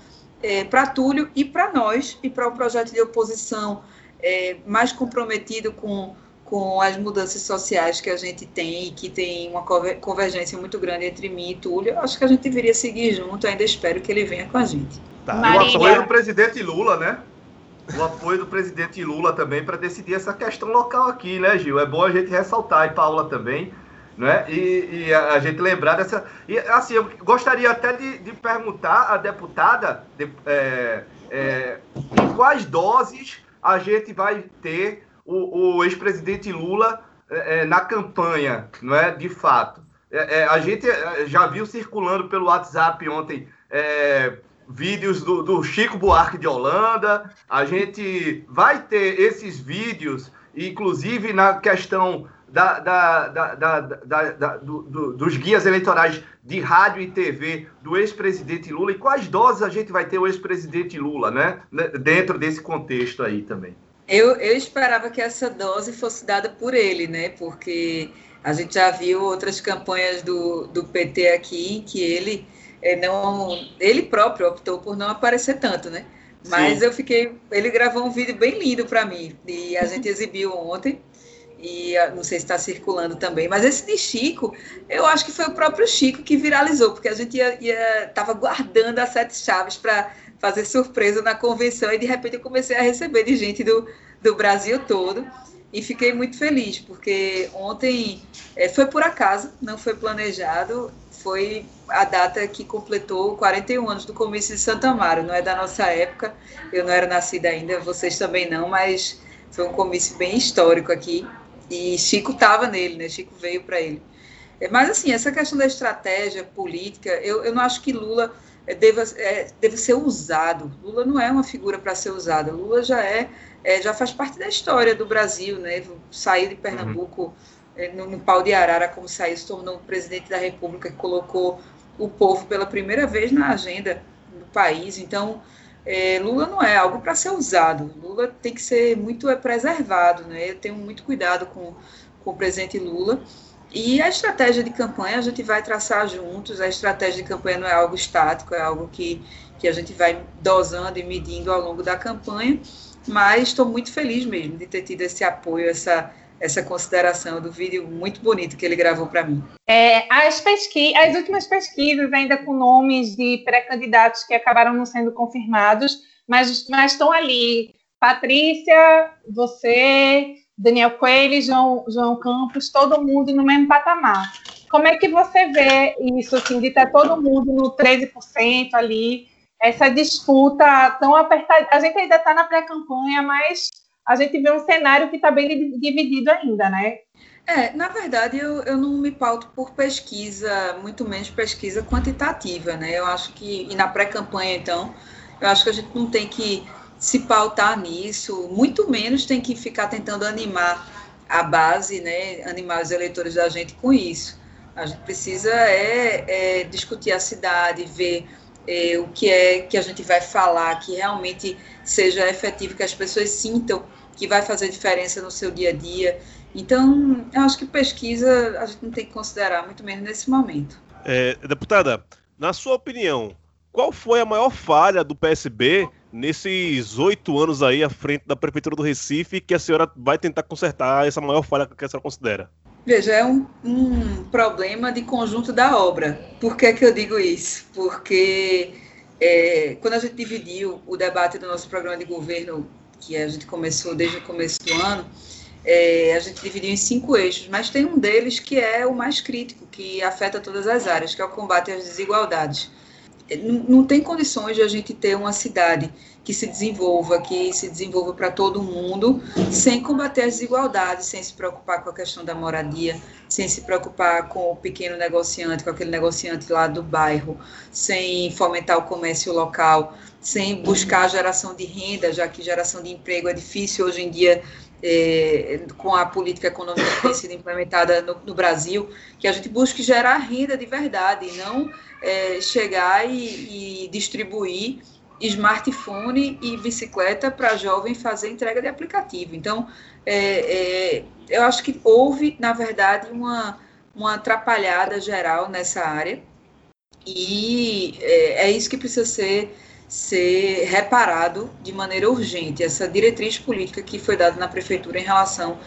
é, para Túlio e para nós, e para o projeto de oposição é, mais comprometido com com as mudanças sociais que a gente tem e que tem uma convergência muito grande entre mim e Túlio, eu acho que a gente deveria seguir junto, ainda espero que ele venha com a gente. Tá. O apoio do presidente Lula, né? O apoio do presidente Lula também para decidir essa questão local aqui, né, Gil? É bom a gente ressaltar, e Paula também, né? E, e a, gente lembrar dessa. E assim, eu gostaria até de, de perguntar à deputada de, é, é, em quais doses a gente vai ter o, o ex-presidente Lula é, é, na campanha, não é? De fato. É, é a gente é, já viu circulando pelo WhatsApp ontem vídeos do, do, Chico Buarque de Holanda. A gente vai ter esses vídeos, inclusive na questão da, da, da, da do, do, dos guias eleitorais de rádio e TV do ex-presidente Lula. E quais doses a gente vai ter o ex-presidente Lula, né? Dentro desse contexto aí também. Eu, eu esperava que essa dose fosse dada por ele, né? Porque a gente já viu outras campanhas do, do PT aqui que ele é, não, ele próprio optou por não aparecer tanto, né? Mas Sim. eu fiquei, ele gravou um vídeo bem lindo para mim e a gente exibiu ontem e ah, não sei se está circulando também, mas esse de Chico, eu acho que foi o próprio Chico que viralizou, porque a gente ia, ia tava guardando as sete chaves para fazer surpresa na convenção e de repente eu comecei a receber de gente do, do Brasil todo e fiquei muito feliz, porque ontem é, foi por acaso, não foi planejado, foi a data que completou 41 anos do comício de Santa Amaro, não é da nossa época, eu não era nascida ainda, vocês também não, mas foi um comício bem histórico aqui, e Chico estava nele, né, Chico veio para ele. É, mas assim, essa questão da estratégia política, eu, eu não acho que Lula é, deva, é, deve ser usado. Lula não é uma figura para ser usada. Lula já é, é, já faz parte da história do Brasil, né? Sair de Pernambuco uhum. é, no, no, pau de arara, como saiu, se tornou presidente da República que colocou o povo pela primeira vez na agenda do país. Então, é, Lula não é algo para ser usado. Lula tem que ser muito é, preservado, né? Eu tenho muito cuidado com, com o presidente Lula. E a estratégia de campanha a gente vai traçar juntos. A estratégia de campanha não é algo estático, é algo que, que a gente vai dosando e medindo ao longo da campanha. Mas estou muito feliz mesmo de ter tido esse apoio, essa, essa consideração do vídeo muito bonito que ele gravou para mim. É, as, pesqui as últimas pesquisas, ainda com nomes de pré-candidatos que acabaram não sendo confirmados, mas, mas estão ali. Patrícia, você, Daniel Coelho, João, João Campos, todo mundo no mesmo patamar. Como é que você vê isso, assim, de estar todo mundo no 13% ali, essa disputa tão apertada? A gente ainda está na pré-campanha, mas a gente vê um cenário que está bem dividido ainda, né? É, na verdade, eu, eu não me pauto por pesquisa, muito menos pesquisa quantitativa, né? Eu acho que, e na pré-campanha, então, eu acho que a gente não tem que se pautar nisso, muito menos tem que ficar tentando animar a base, né, animar os eleitores da gente com isso. A gente precisa é, é discutir a cidade, ver é, o que é que a gente vai falar, que realmente seja efetivo, que as pessoas sintam que vai fazer diferença no seu dia a dia. Então, eu acho que pesquisa a gente não tem que considerar, muito menos nesse momento. É, deputada, na sua opinião, qual foi a maior falha do PSB nesses oito anos aí à frente da Prefeitura do Recife que a senhora vai tentar consertar essa maior falha que a senhora considera? Veja, é um, um problema de conjunto da obra. Por que, que eu digo isso? Porque é, quando a gente dividiu o debate do nosso programa de governo, que a gente começou desde o começo do ano, é, a gente dividiu em cinco eixos, mas tem um deles que é o mais crítico, que afeta todas as áreas, que é o combate às desigualdades não tem condições de a gente ter uma cidade que se desenvolva, que se desenvolva para todo mundo, sem combater as desigualdades, sem se preocupar com a questão da moradia, sem se preocupar com o pequeno negociante, com aquele negociante lá do bairro, sem fomentar o comércio local, sem buscar a geração de renda, já que geração de emprego é difícil hoje em dia é, com a política econômica que tem sido implementada no, no, Brasil, que a gente busque gerar renda de verdade, e não é, chegar e, e, distribuir smartphone e bicicleta para jovem fazer entrega de aplicativo. Então, é, é, eu acho que houve, na verdade, uma, uma atrapalhada geral nessa área, e é, é isso que precisa ser ser reparado de maneira urgente essa diretriz política que foi dada na prefeitura em relação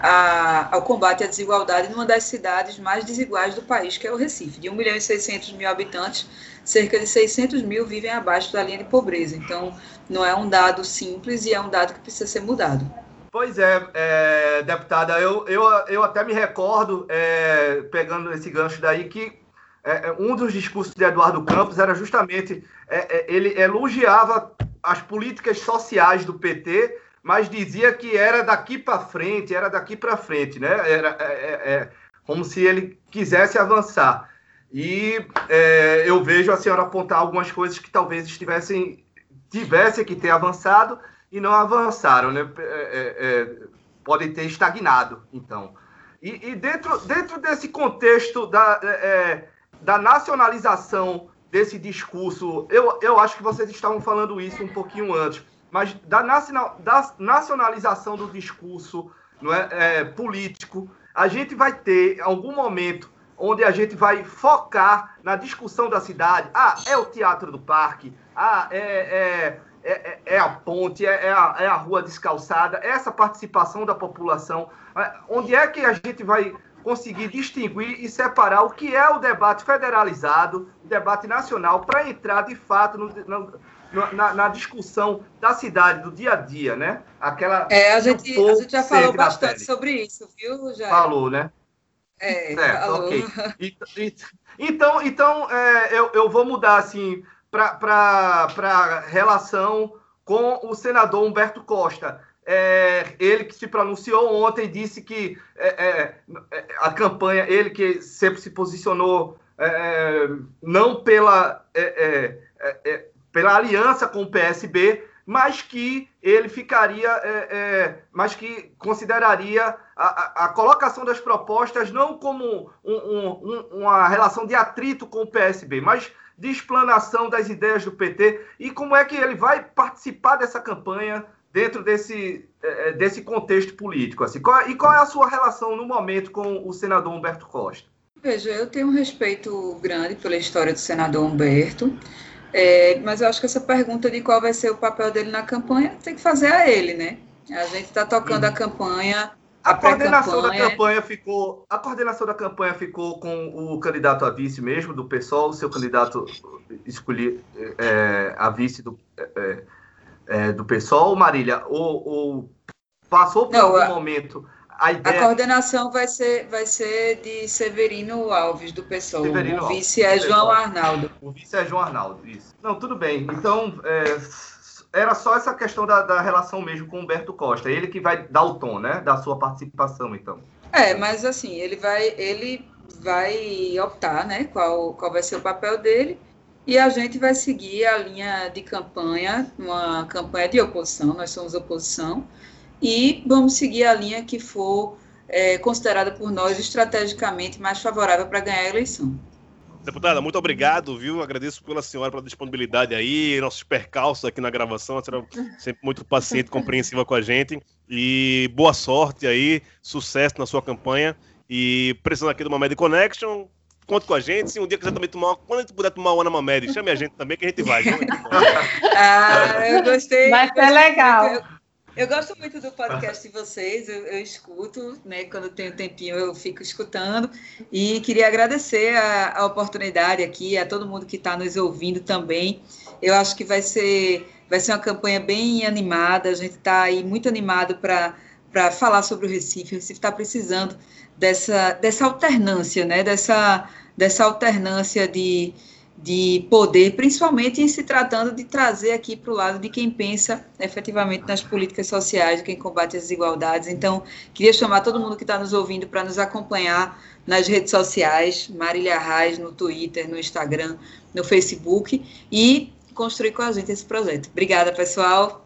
a, ao combate à desigualdade numa das cidades mais desiguais do país, que é o Recife. De 1 milhão e 600 mil habitantes, cerca de 600 mil vivem abaixo da linha de pobreza. Então, não é um dado simples e é um dado que precisa ser mudado. Pois é, é deputada, eu, eu, eu até me recordo, é, pegando esse gancho daí, que é, é um dos discursos de Eduardo Campos era justamente, é, é ele elogiava as políticas sociais do PT, mas dizia que era daqui para frente, era daqui para frente, né? Era é, é, é, como se ele quisesse avançar. E é, eu vejo a senhora apontar algumas coisas que talvez estivessem tivesse que ter avançado e não avançaram, né? É, é, é podem ter estagnado, então. E, e, dentro, dentro desse contexto da, da nacionalização desse discurso, eu, eu acho que vocês estavam falando isso um pouquinho antes mas da, nacional, da nacionalização do discurso não é, é, político, a gente vai ter algum momento onde a gente vai focar na discussão da cidade. Ah, é o Teatro do Parque, ah, é, é, é, é a ponte, é, é, a, é a rua descalçada, essa participação da população. Onde é que a gente vai conseguir distinguir e separar o que é o debate federalizado, o debate nacional, para entrar de fato no, no na, na, discussão da cidade, do dia a dia, né? Aquela. É, a gente, a gente já falou bastante sobre isso, viu, Jair? Falou, né? É, certo, falou. ok. então, então é, eu, eu vou mudar assim para a relação com o senador Humberto Costa. É, ele que se pronunciou ontem disse que é, é, é a campanha, ele que sempre se posicionou é, não pela pela aliança com o PSB, mas que ele ficaria, é, é, mas que consideraria a, a, a, colocação das propostas não como um, um, uma relação de atrito com o PSB, mas de explanação das ideias do PT e como é que ele vai participar dessa campanha dentro desse, é, é, desse contexto político. Assim. Qual, e qual é a sua relação no momento com o senador Humberto Costa? Veja, eu tenho um respeito grande pela história do senador Humberto. É, mas eu acho que essa pergunta de qual vai ser o papel dele na campanha tem que fazer a ele, né? A gente está tocando a campanha. A, a coordenação da campanha ficou. A coordenação da campanha ficou com o candidato a vice mesmo, do PSOL, o seu candidato escolher é, a vice do, é, é, do PSOL, Marília, ou, ou passou por Não, algum momento a, ideia... a, coordenação vai ser, vai ser de Severino Alves, do PSOL. Severino o vice Alves, é João Arnaldo. O vice é João Arnaldo, isso. Não, tudo bem. Então, é, era só essa questão da, da, relação mesmo com o Humberto Costa. Ele que vai dar o tom, né? Da sua participação, então. É, mas assim, ele vai, ele vai optar, né? Qual, qual vai ser o papel dele. E a gente vai seguir a linha de campanha, uma campanha de oposição, nós somos oposição, e vamos seguir a linha que for é, considerada por nós estrategicamente mais favorável para ganhar a eleição. Deputada, muito obrigado, viu? Agradeço pela senhora pela disponibilidade aí, nossos percalços aqui na gravação, a senhora sempre muito paciente, compreensiva com a gente. E boa sorte aí, sucesso na sua campanha. E precisando aqui do Mamed Connection, conte com a gente. Se um dia quiser também tomar, quando a gente puder tomar uma na Mamed, chame a gente também que a gente vai. ah, eu gostei. Vai ser legal. Eu gosto muito do podcast de vocês, eu, eu, escuto, né? Quando tenho tempinho eu fico escutando. E queria agradecer a, a oportunidade aqui, a todo mundo que está nos ouvindo também. Eu acho que vai ser, vai ser uma campanha bem animada, a gente está aí muito animado para para falar sobre o Recife. O Recife está precisando dessa, dessa alternância, né? dessa, dessa alternância de, de poder, principalmente em se tratando de trazer aqui para o lado de quem pensa efetivamente nas políticas sociais, de quem combate as desigualdades. Então, queria chamar todo mundo que está nos ouvindo para nos acompanhar nas redes sociais, Marília Reis, no Twitter, no Instagram, no Facebook, e construir com a gente esse projeto. Obrigada, pessoal.